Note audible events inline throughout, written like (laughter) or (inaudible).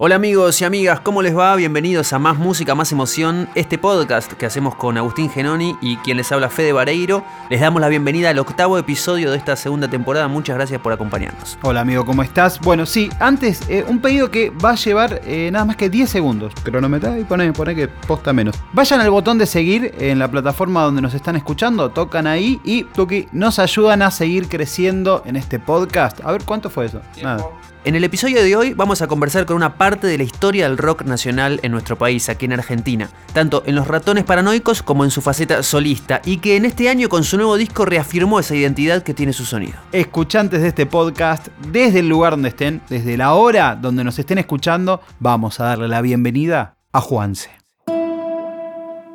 Hola amigos y amigas, ¿cómo les va? Bienvenidos a Más Música, Más Emoción, este podcast que hacemos con Agustín Genoni y quien les habla Fede Vareiro. Les damos la bienvenida al octavo episodio de esta segunda temporada, muchas gracias por acompañarnos. Hola amigo, ¿cómo estás? Bueno, sí, antes eh, un pedido que va a llevar eh, nada más que 10 segundos. Cronometrá y pone, pone que posta menos. Vayan al botón de seguir en la plataforma donde nos están escuchando, tocan ahí y Tuki nos ayudan a seguir creciendo en este podcast. A ver, ¿cuánto fue eso? Nada. En el episodio de hoy vamos a conversar con una parte de la historia del rock nacional en nuestro país, aquí en Argentina, tanto en los ratones paranoicos como en su faceta solista, y que en este año con su nuevo disco reafirmó esa identidad que tiene su sonido. Escuchantes de este podcast, desde el lugar donde estén, desde la hora donde nos estén escuchando, vamos a darle la bienvenida a Juanse.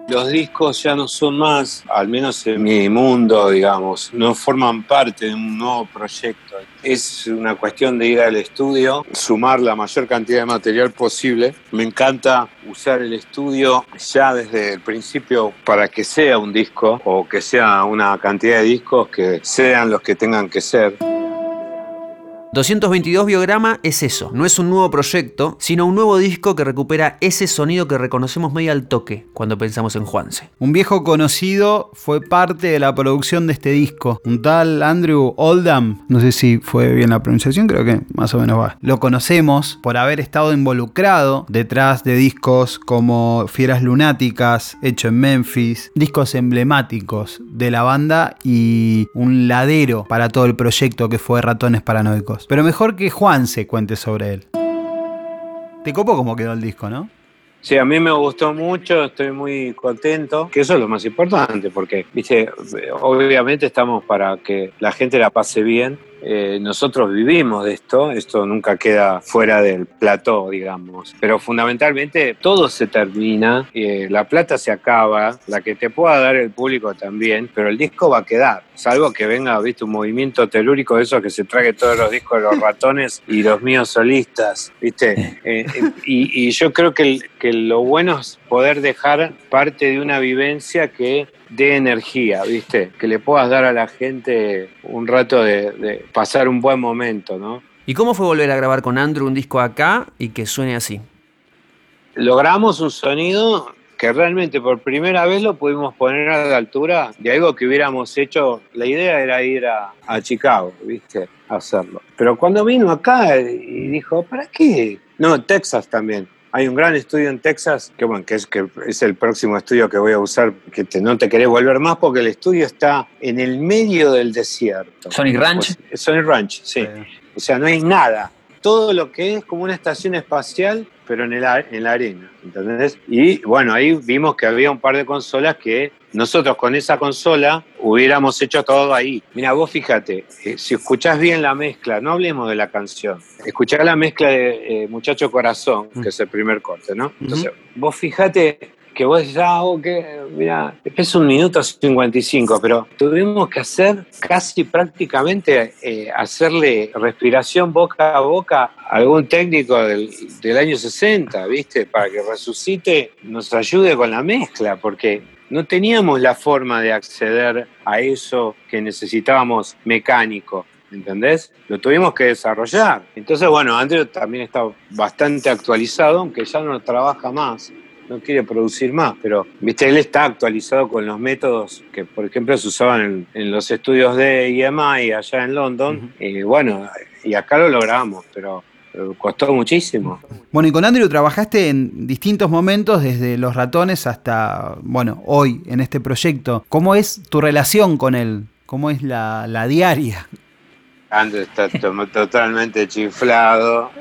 Los discos ya no son más, al menos en mi mundo, digamos, no forman parte de un nuevo proyecto. Es una cuestión de ir al estudio, sumar la mayor cantidad de material posible. Me encanta usar el estudio ya desde el principio para que sea un disco o que sea una cantidad de discos que sean los que tengan que ser. 222 Biograma es eso, no es un nuevo proyecto, sino un nuevo disco que recupera ese sonido que reconocemos medio al toque cuando pensamos en Juanse. Un viejo conocido fue parte de la producción de este disco, un tal Andrew Oldham, no sé si fue bien la pronunciación, creo que más o menos va. Lo conocemos por haber estado involucrado detrás de discos como Fieras Lunáticas, hecho en Memphis, discos emblemáticos de la banda y un ladero para todo el proyecto que fue Ratones Paranoicos. Pero mejor que Juan se cuente sobre él. Te copo cómo quedó el disco, ¿no? Sí, a mí me gustó mucho, estoy muy contento, que eso es lo más importante, porque, viste, obviamente estamos para que la gente la pase bien, eh, nosotros vivimos de esto, esto nunca queda fuera del plató, digamos, pero fundamentalmente todo se termina, eh, la plata se acaba, la que te pueda dar el público también, pero el disco va a quedar, salvo que venga, viste, un movimiento telúrico de eso que se trague todos los discos de los ratones y los míos solistas, viste, (laughs) eh, y, yo creo que, que lo bueno es poder dejar parte de una vivencia que de energía, ¿viste? Que le puedas dar a la gente un rato de, pasar un buen momento, ¿no? ¿Y cómo fue volver a grabar con Andrew un disco acá y que suene así? Logramos un sonido que realmente por primera vez lo pudimos poner a la altura de algo que hubiéramos hecho. La idea era ir a, a Chicago, ¿viste? A hacerlo. Pero cuando vino acá y dijo, ¿para qué? No, Texas también. Hay un gran estudio en Texas, que bueno, que es, que es el próximo estudio que voy a usar, que no te querés volver más porque el estudio está en el medio del desierto. Sonic Ranch. Sonic Ranch, sí. O sea, no hay nada. Todo lo que es como una estación espacial, pero en, el, en la arena, ¿entendés? Y bueno, ahí vimos que había un par de consolas que nosotros con esa consola hubiéramos hecho todo ahí. Mira, vos fíjate, eh, si escuchás bien la mezcla, no hablemos de la canción, escuchá la mezcla de eh, Muchacho Corazón, que es el primer corte, ¿no? Entonces, vos fíjate que vos decís, ah, ok, mira, es un minuto 55, pero tuvimos que hacer casi prácticamente eh, hacerle respiración boca a boca a algún técnico del, del año 60, ¿viste? Para que resucite, nos ayude con la mezcla, porque no teníamos la forma de acceder a eso que necesitábamos mecánico. ¿Entendés? Lo tuvimos que desarrollar. Entonces, bueno, Andrew también está bastante actualizado, aunque ya no trabaja más no quiere producir más, pero viste, él está actualizado con los métodos que, por ejemplo, se usaban en, los estudios de EMI allá en London. Y bueno, y acá lo logramos, pero costó muchísimo. Bueno, y con Andrew trabajaste en distintos momentos, desde los ratones hasta, bueno, hoy en este proyecto. ¿Cómo es tu relación con él? ¿Cómo es la, diaria? Andrew está totalmente chiflado,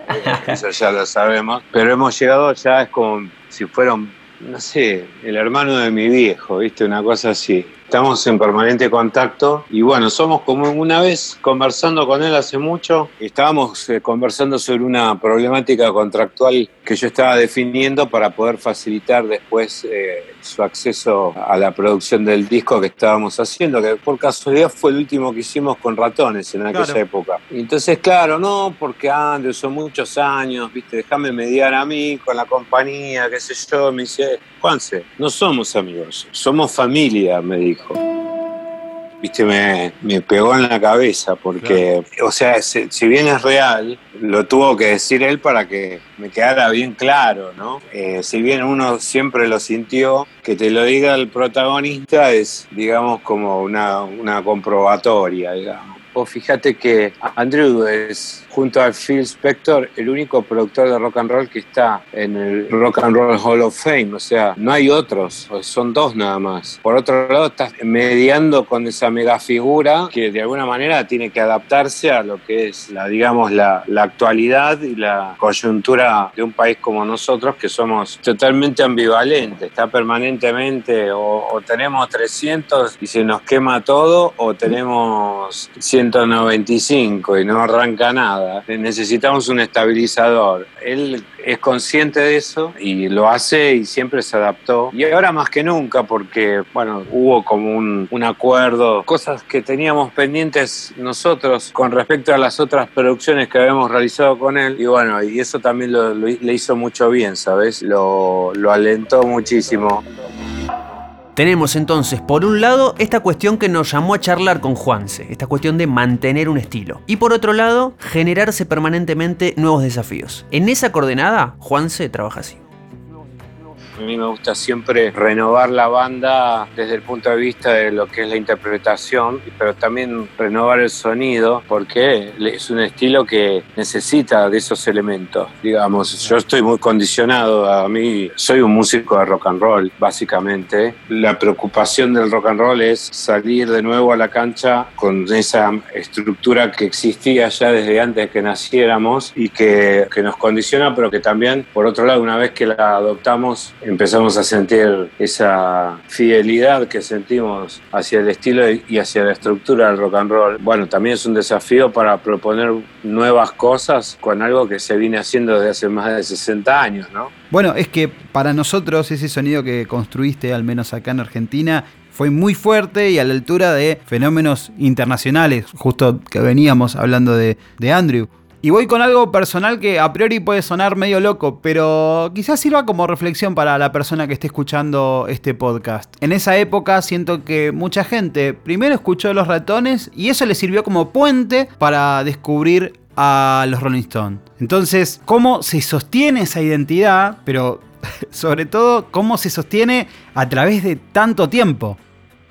eso ya lo sabemos, pero hemos llegado ya, es como si fueron, no sé, el hermano de mi viejo, ¿viste? Una cosa así estamos en permanente contacto y bueno, somos como una vez conversando con él hace mucho, estábamos eh, conversando sobre una problemática contractual que yo estaba definiendo para poder facilitar después eh, su acceso a la producción del disco que estábamos haciendo, que por casualidad fue el último que hicimos con ratones en aquella época. entonces, claro, no, porque antes son muchos años, viste, déjame mediar a mí con la compañía, qué sé yo, me dice, Juanse, no somos amigos, somos familia, me dijo. Viste, me, me pegó en la cabeza, porque, o sea, si, si, bien es real, lo tuvo que decir él para que me quedara bien claro, ¿no? Eh, si bien uno siempre lo sintió, que te lo diga el protagonista es, digamos, como una, una comprobatoria, digamos. O fíjate que Andrew es junto a Phil Spector, el único productor de rock and roll que está en el Rock and Roll Hall of Fame. O sea, no hay otros, son dos nada más. Por otro lado, estás mediando con esa mega figura que de alguna manera tiene que adaptarse a lo que es, la, digamos, la, la actualidad y la coyuntura de un país como nosotros, que somos totalmente ambivalentes. Está permanentemente, o, o tenemos 300 y se nos quema todo, o tenemos 195 y no arranca nada. Necesitamos un estabilizador. Él es consciente de eso y lo hace y siempre se adaptó. Y ahora más que nunca, porque, bueno, hubo como un, un acuerdo, cosas que teníamos pendientes nosotros con respecto a las otras producciones que habíamos realizado con él. Y bueno, y eso también lo, lo, le hizo mucho bien, ¿sabes? Lo, lo alentó muchísimo. Tenemos entonces, por un lado, esta cuestión que nos llamó a charlar con Juanse, esta cuestión de mantener un estilo. Y por otro lado, generarse permanentemente nuevos desafíos. En esa coordenada, Juanse trabaja así. A mí me gusta siempre renovar la banda desde el punto de vista de lo que es la interpretación, pero también renovar el sonido, porque es un estilo que necesita de esos elementos. Digamos, yo estoy muy condicionado, a mí soy un músico de rock and roll, básicamente. La preocupación del rock and roll es salir de nuevo a la cancha con esa estructura que existía ya desde antes que naciéramos y que, que nos condiciona, pero que también, por otro lado, una vez que la adoptamos, empezamos a sentir esa fidelidad que sentimos hacia el estilo y hacia la estructura del rock and roll. Bueno, también es un desafío para proponer nuevas cosas con algo que se viene haciendo desde hace más de 60 años, ¿no? Bueno, es que para nosotros ese sonido que construiste, al menos acá en Argentina, fue muy fuerte y a la altura de fenómenos internacionales, justo que veníamos hablando de, de Andrew. Y voy con algo personal que a priori puede sonar medio loco, pero quizás sirva como reflexión para la persona que esté escuchando este podcast. En esa época siento que mucha gente primero escuchó Los Ratones y eso le sirvió como puente para descubrir a los Rolling Stones. Entonces, ¿cómo se sostiene esa identidad? Pero (laughs) sobre todo, ¿cómo se sostiene a través de tanto tiempo?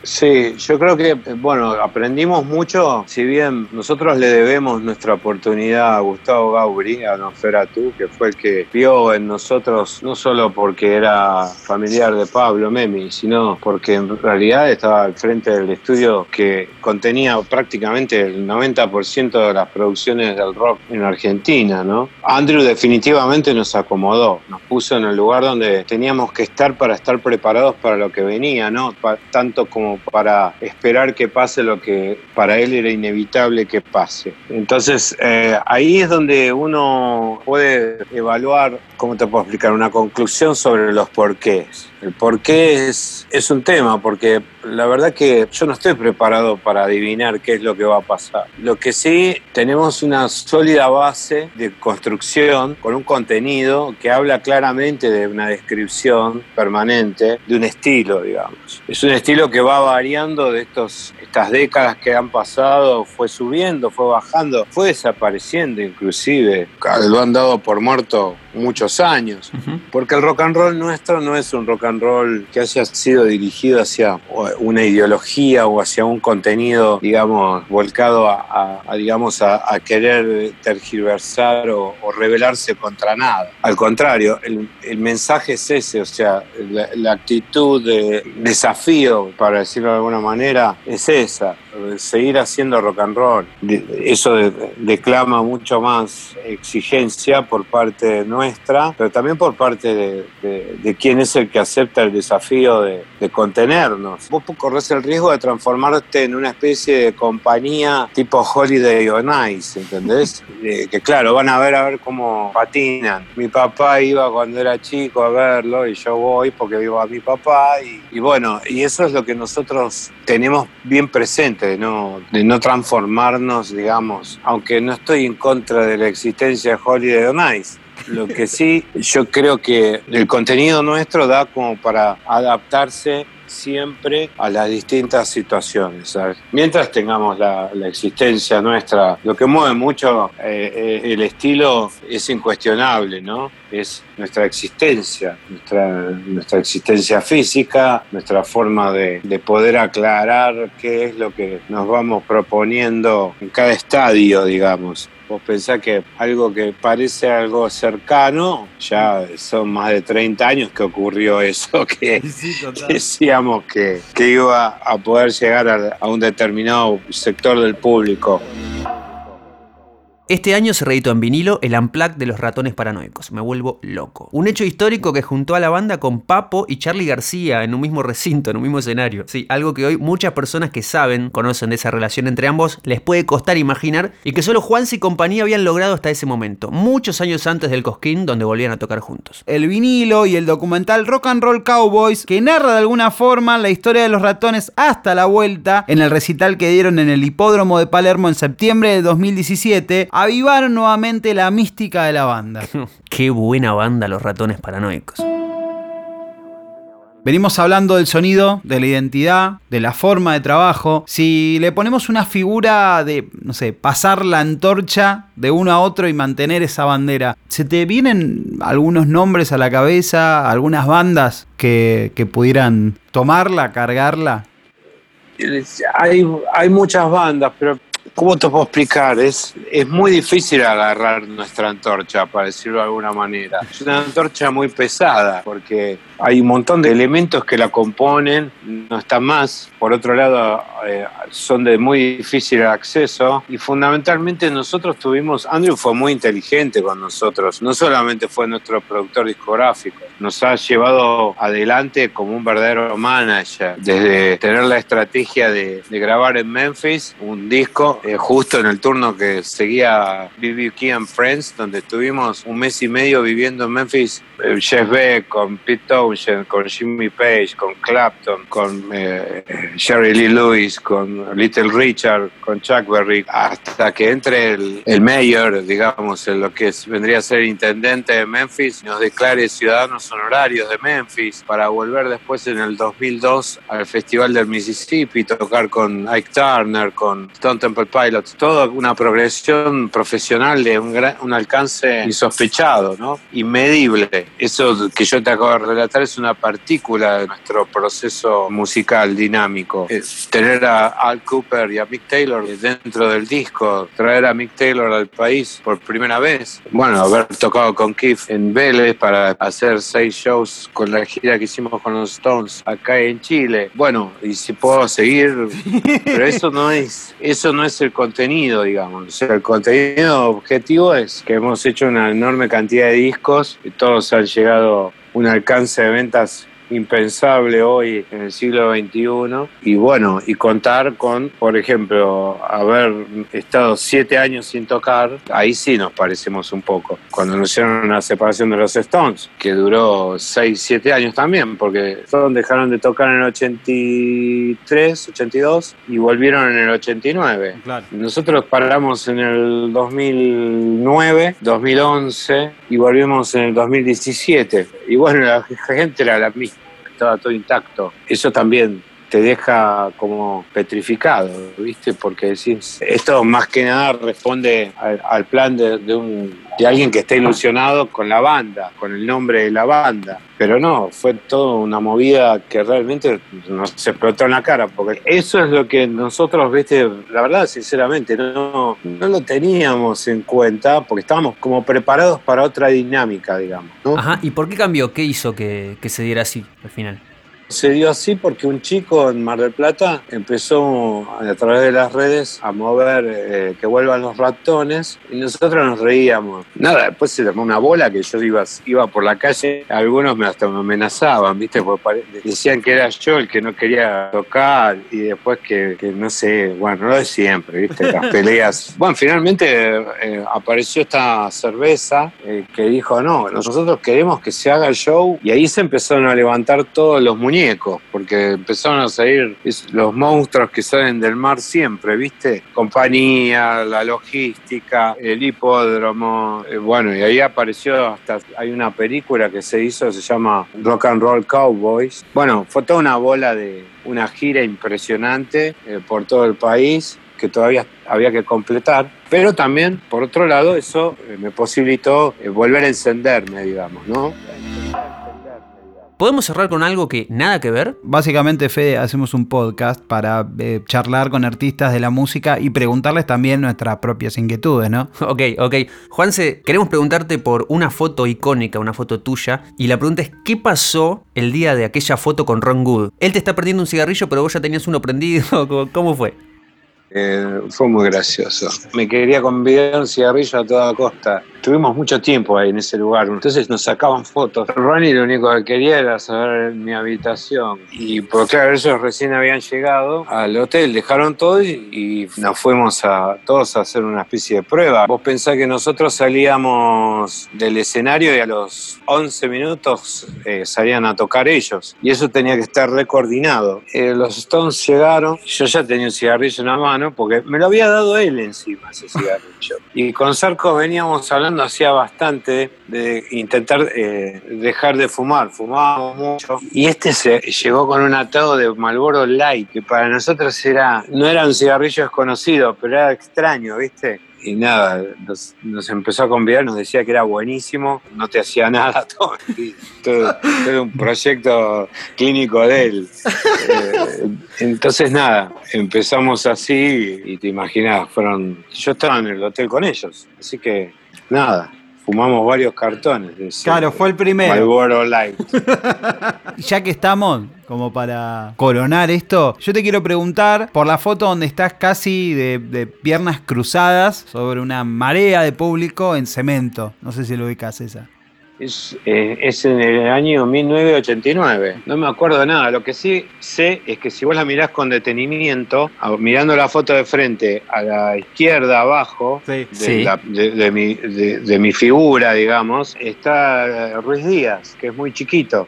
Sí, yo creo que, bueno, aprendimos mucho, si bien nosotros le debemos nuestra oportunidad a Gustavo Gauri, a Nosferatu, que fue el que vio en nosotros, no solo porque era familiar de Pablo Memi, sino porque en realidad estaba al frente del estudio que contenía prácticamente el 90% de las producciones del rock en Argentina, ¿no? Andrew definitivamente nos acomodó, nos puso en el lugar donde teníamos que estar para estar preparados para lo que venía, ¿no? tanto como para esperar que pase lo que para él era inevitable que pase. Entonces eh, ahí es donde uno puede evaluar, ¿cómo te puedo explicar? Una conclusión sobre los porqués. El por qué es, es un tema, porque la verdad que yo no estoy preparado para adivinar qué es lo que va a pasar. Lo que sí, tenemos una sólida base de construcción con un contenido que habla claramente de una descripción permanente de un estilo, digamos. Es un estilo que va variando de estos, estas décadas que han pasado, fue subiendo, fue bajando, fue desapareciendo inclusive. Lo han dado por muerto muchos años, uh -huh. porque el rock and roll nuestro no es un rock and roll que haya sido dirigido hacia una ideología o hacia un contenido, digamos, volcado a, a, a digamos, a, a, querer tergiversar o, o, rebelarse contra nada. Al contrario, el, el mensaje es ese, o sea, la, la, actitud de desafío, para decirlo de alguna manera, es esa, seguir haciendo rock and roll. Eso de, declama mucho más exigencia por parte nuestra, pero también por parte de, de, de quién es el que acepta el desafío de, de, contenernos. Vos corres el riesgo de transformarte en una especie de compañía tipo Holiday on Ice, ¿entendés? (laughs) que claro, van a ver a ver cómo patinan. Mi papá iba cuando era chico a verlo y yo voy porque vivo a mi papá y, y bueno, y eso es lo que nosotros tenemos bien presente, de no, de no transformarnos, digamos, aunque no estoy en contra de la existencia de Holiday on Ice. Lo que sí, (laughs) yo creo que el contenido nuestro da como para adaptarse siempre a las distintas situaciones. Mientras tengamos la, existencia nuestra, lo que mueve mucho eh, eh, el estilo es incuestionable, ¿no? Es nuestra existencia, nuestra, nuestra existencia física, nuestra forma de, de poder aclarar qué es lo que nos vamos proponiendo en cada estadio, digamos. Vos pensás que algo que parece algo cercano, ya son más de 30 años que ocurrió eso, (laughs) que decíamos que, que, iba a poder llegar a, a un determinado sector del público. Este año se reeditó en vinilo el Unplugged de los ratones paranoicos. Me vuelvo loco. Un hecho histórico que juntó a la banda con Papo y Charlie García en un mismo recinto, en un mismo escenario. Sí, algo que hoy muchas personas que saben, conocen de esa relación entre ambos, les puede costar imaginar y que solo Juanse y compañía habían logrado hasta ese momento, muchos años antes del Cosquín, donde volvían a tocar juntos. El vinilo y el documental Rock and Roll Cowboys, que narra de alguna forma la historia de los ratones hasta la vuelta en el recital que dieron en el hipódromo de Palermo en septiembre de 2017, avivar nuevamente la mística de la banda. (laughs) Qué buena banda los ratones paranoicos. Venimos hablando del sonido, de la identidad, de la forma de trabajo. Si le ponemos una figura de, no sé, pasar la antorcha de uno a otro y mantener esa bandera, ¿se te vienen algunos nombres a la cabeza, algunas bandas que, que pudieran tomarla, cargarla? Hay, hay muchas bandas, pero ¿Cómo te puedo explicar? Es, es muy difícil agarrar nuestra antorcha, para decirlo de alguna manera. Es una antorcha muy pesada, porque hay un montón de elementos que la componen, no está más. Por otro lado, eh, son de muy difícil acceso y fundamentalmente nosotros tuvimos, Andrew fue muy inteligente con nosotros, no solamente fue nuestro productor discográfico, nos ha llevado adelante como un verdadero manager, desde tener la estrategia de, grabar en Memphis un disco eh, justo en el turno que seguía BB and Friends, donde estuvimos un mes y medio viviendo en Memphis, eh, Jeff Beck, con Pete Townshend, con Jimmy Page, con Clapton, con eh, Jerry Lee Lewis, con Little Richard, con Chuck Berry, hasta que entre el, el mayor, digamos, en lo que vendría a ser intendente de Memphis, nos declare ciudadanos honorarios de Memphis para volver después en el 2002 al Festival del Mississippi, tocar con Ike Turner, con Stone Temple Pilots, toda una progresión profesional de un, gran, un alcance insospechado, ¿no? Inmedible. Eso que yo te acabo de relatar es una partícula de nuestro proceso musical dinámico. tener a Al Cooper y a Mick Taylor dentro del disco, traer a Mick Taylor al país por primera vez. Bueno, haber tocado con Keith en Vélez para hacer seis shows con la gira que hicimos con los Stones acá en Chile. Bueno, y si puedo seguir, pero eso no es, eso no es el contenido, digamos. el contenido objetivo es que hemos hecho una enorme cantidad de discos y todos han llegado un alcance de ventas impensable hoy en el siglo XXI. Y bueno, y contar con, por ejemplo, haber estado siete años sin tocar, ahí sí nos parecemos un poco. Cuando anunciaron la separación de los Stones, que duró seis, siete años también, porque Stones dejaron de tocar en el 83, 82 y volvieron en el 89. Nosotros paramos en el 2009, 2011 y volvimos en el 2017. Y bueno, la gente era la misma estaba todo intacto. Eso también te deja como petrificado, ¿viste? Porque decís, esto más que nada responde al, plan de, un, de alguien que está ilusionado con la banda, con el nombre de la banda. Pero no, fue toda una movida que realmente nos explotó en la cara, porque eso es lo que nosotros, viste, la verdad, sinceramente, no, no lo teníamos en cuenta, porque estábamos como preparados para otra dinámica, digamos. Ajá, ¿y por qué cambió? ¿Qué hizo que, que se diera así al final? Se dio así porque un chico en Mar del Plata empezó a través de las redes a mover eh, que vuelvan los ratones y nosotros nos reíamos. Nada, después se armó una bola que yo iba, iba por la calle, algunos me hasta me amenazaban, ¿viste? Porque decían que era yo el que no quería tocar y después que, no sé, bueno, no de siempre, ¿viste? Las (laughs) peleas. Bueno, finalmente eh, apareció esta cerveza eh, que dijo, no, nosotros queremos que se haga el show y ahí se empezaron a levantar todos los muñecos muñecos, porque empezaron a salir los monstruos que salen del mar siempre, ¿viste? Compañía, la logística, el hipódromo, eh, bueno, y ahí apareció hasta, hay una película que se hizo, se llama Rock and Roll Cowboys. Bueno, fue toda una bola de una gira impresionante eh, por todo el país que todavía había que completar, pero también, por otro lado, eso eh, me posibilitó volver a encenderme, digamos, ¿no? ¿Podemos cerrar con algo que nada que ver? Básicamente, Fede, hacemos un podcast para eh, charlar con artistas de la música y preguntarles también nuestras propias inquietudes, ¿no? (laughs) Ok, ok. Juanse, queremos preguntarte por una foto icónica, una foto tuya, y la pregunta es, ¿qué pasó el día de aquella foto con Ron Good? Él te está perdiendo un cigarrillo, pero vos ya tenías uno prendido, (laughs) ¿cómo fue? Eh, fue muy gracioso. Me quería convidar un cigarrillo a toda costa. Tuvimos mucho tiempo ahí en ese lugar, entonces nos sacaban fotos. Ronnie lo único que quería era saber mi habitación. Y por claro, ellos recién habían llegado al hotel, dejaron todo y, nos fuimos a todos a hacer una especie de prueba. Vos pensás que nosotros salíamos del escenario y a los 11 minutos eh, salían a tocar ellos. Y eso tenía que estar recoordinado. Eh, los Stones llegaron, yo ya tenía un cigarrillo en la mano porque me lo había dado él encima ese cigarrillo. Y con Sarco veníamos hablando hacía bastante de intentar eh, dejar de fumar, fumábamos mucho. Y este se llegó con un atado de Malboro Light, que para nosotros era, no era un cigarrillo desconocido, pero era extraño, ¿viste? y nada, nos, empezó a convidar, nos decía que era buenísimo, no te hacía nada, (laughs) todo, todo, un proyecto clínico de él. Eh, entonces nada, empezamos así y te imaginas, fueron, yo estaba en el hotel con ellos, así que nada, fumamos varios cartones. claro, fue el primero. Malboro Light. (laughs) ya que estamos, como para coronar esto, yo te quiero preguntar por la foto donde estás casi de, piernas cruzadas sobre una marea de público en cemento. No sé si lo ubicas esa. Es, eh, es, en el año 1989. No me acuerdo de nada. Lo que sí sé es que si vos la mirás con detenimiento, mirando la foto de frente a la izquierda abajo de, mi, de mi figura, digamos, está Ruiz Díaz, que es muy chiquito.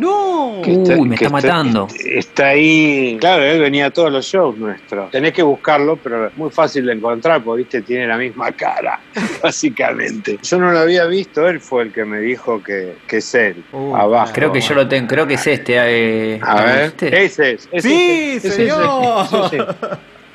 ¡No! Uy, me está, matando. Está ahí. Claro, él venía a todos los shows nuestros. Tenés que buscarlo, pero es muy fácil de encontrar porque, viste, tiene la misma cara, (laughs) básicamente. Yo no lo había visto, él fue el que me dijo que, que es él. abajo. Creo que yo lo tengo, creo que es este. Eh, a ver, ese es. sí, señor.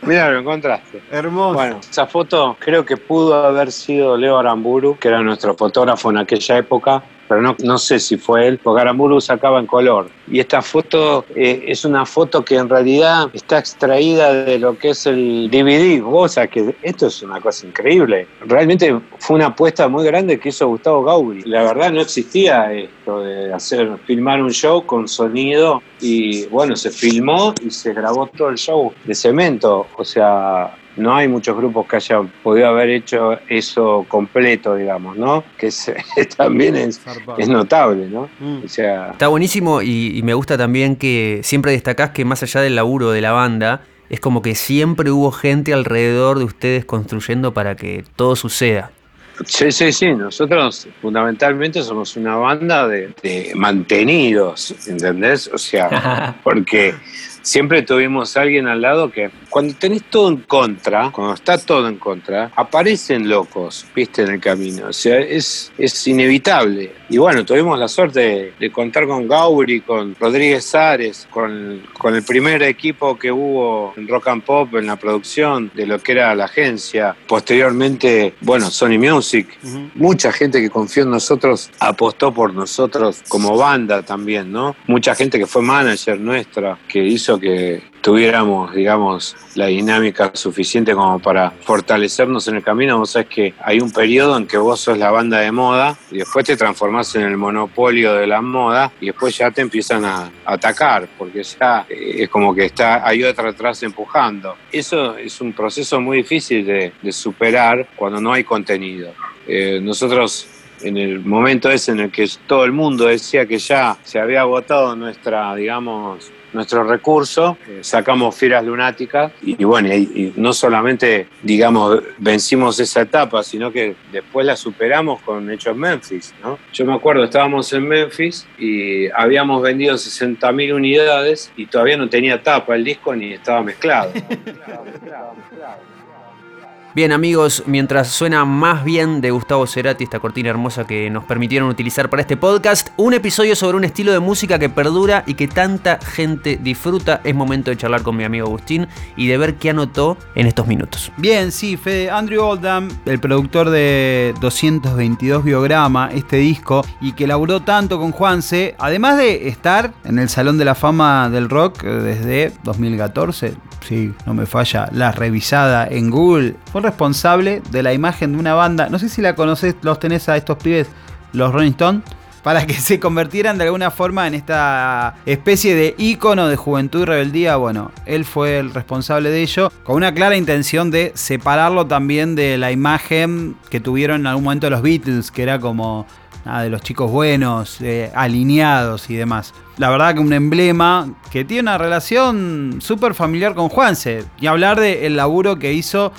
Mira, lo encontraste. Hermoso. Bueno, esa foto creo que pudo haber sido Leo Aramburu, que era nuestro fotógrafo en aquella época, pero no, no sé si fue él, porque Aramburu sacaba en color. Y esta foto eh, es una foto que en realidad está extraída de lo que es el DVD. O sea, que esto es una cosa increíble. Realmente fue una apuesta muy grande que hizo Gustavo Gauri. La verdad no existía esto de hacer, filmar un show con sonido y bueno, se filmó y se grabó todo el show de cemento. O sea, no hay muchos grupos que hayan podido haber hecho eso completo, digamos, ¿no? Que (laughs) también es, notable, ¿no? Mm. O sea, Está buenísimo y, me gusta también que siempre destacás que más allá del laburo de la banda, es como que siempre hubo gente alrededor de ustedes construyendo para que todo suceda. Sí, sí, sí. Nosotros fundamentalmente somos una banda de, de mantenidos, ¿entendés? O sea, (laughs) porque siempre tuvimos a alguien al lado que cuando tenés todo en contra, cuando está todo en contra, aparecen locos, viste, en el camino. O sea, es, es inevitable. Y bueno, tuvimos la suerte de, contar con Gauri, con Rodríguez Ares, con, con, el primer equipo que hubo en Rock and Pop en la producción de lo que era la agencia. Posteriormente, bueno, Sony Music. Mucha gente que confió en nosotros apostó por nosotros como banda también, ¿no? Mucha gente que fue manager nuestra, que hizo que tuviéramos, digamos, la dinámica suficiente como para fortalecernos en el camino. Vos sabés que hay un periodo en que vos sos la banda de moda y después te transformás en el monopolio de la moda y después ya te empiezan a, atacar porque ya eh, es como que está hay otra atrás empujando. Eso es un proceso muy difícil de, superar cuando no hay contenido. Eh, nosotros en el momento ese en el que todo el mundo decía que ya se había agotado nuestra, digamos, nuestro recurso, eh, sacamos Fieras Lunáticas y, bueno, y, no solamente, digamos, vencimos esa etapa, sino que después la superamos con Hechos Memphis, ¿no? Yo me acuerdo, estábamos en Memphis y habíamos vendido 60.000 unidades y todavía no tenía tapa el disco ni estaba mezclado. (laughs) Bien amigos, mientras suena más bien de Gustavo Cerati, esta cortina hermosa que nos permitieron utilizar para este podcast, un episodio sobre un estilo de música que perdura y que tanta gente disfruta, es momento de charlar con mi amigo Agustín y de ver qué anotó en estos minutos. Bien, sí, Fede, Andrew Oldham, el productor de 222 Biograma, este disco, y que laburó tanto con Juanse, además de estar en el Salón de la Fama del Rock eh, desde 2014, sí, no me falla, la revisada en Google, responsable de la imagen de una banda, no sé si la conoces, los tenés a estos pibes, los Rolling Stones, para que se convirtieran de alguna forma en esta especie de ícono de juventud y rebeldía. Bueno, él fue el responsable de ello, con una clara intención de separarlo también de la imagen que tuvieron en algún momento los Beatles, que era como de los chicos buenos, eh, alineados y demás. La verdad que un emblema que tiene una relación súper familiar con Juanse. Y hablar del laburo que hizo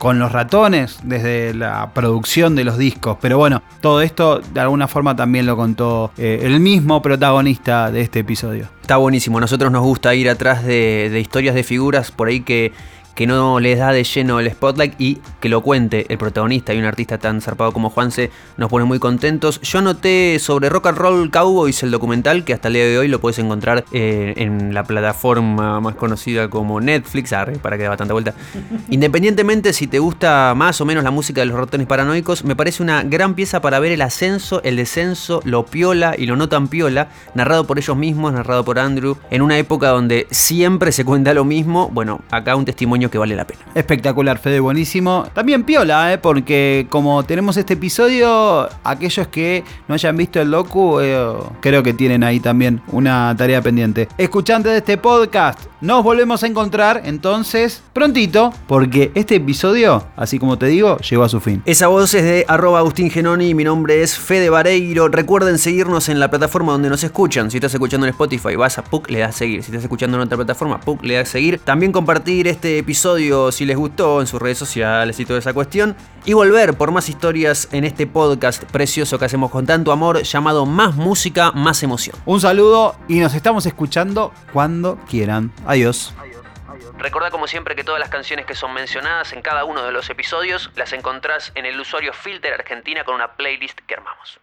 con los ratones desde la producción de los discos. Pero bueno, todo esto de alguna forma también lo contó eh, el mismo protagonista de este episodio. Está buenísimo, nosotros nos gusta ir atrás de historias de figuras por ahí que que no les da de lleno el spotlight y que lo cuente el protagonista y un artista tan zarpado como Juanse nos pone muy contentos. Yo anoté sobre Rock and Roll Cowboys el documental que hasta el día de hoy lo puedes encontrar eh, en la plataforma más conocida como Netflix, para que dé bastante vuelta. (laughs) Independientemente si te gusta más o menos la música de los ratones paranoicos, me parece una gran pieza para ver el ascenso, el descenso, lo piola y lo no tan piola, narrado por ellos mismos, narrado por Andrew, en una época donde siempre se cuenta lo mismo. Bueno, acá un testimonio que vale la pena. Espectacular, Fede, buenísimo. También piola, ¿eh? porque como tenemos este episodio, aquellos que no hayan visto el docu, eh, creo que tienen ahí también una tarea pendiente. Escuchantes de este podcast, nos volvemos a encontrar entonces prontito, porque este episodio, así como te digo, llegó a su fin. Esa voz es de arroba Agustín Genoni, mi nombre es Fede Vareiro. Recuerden seguirnos en la plataforma donde nos escuchan. Si estás escuchando en Spotify, vas a PUC, le das a seguir. Si estás escuchando en otra plataforma, PUC, le das a seguir. También compartir este episodio si les gustó en sus redes sociales y toda esa cuestión. Y volver por más historias en este podcast precioso que hacemos con tanto amor llamado Más Música, Más Emoción. Un saludo y nos estamos escuchando cuando quieran. Adiós. Recordá como siempre que todas las canciones que son mencionadas en cada uno de los episodios las encontrás en el usuario Filter Argentina con una playlist que armamos.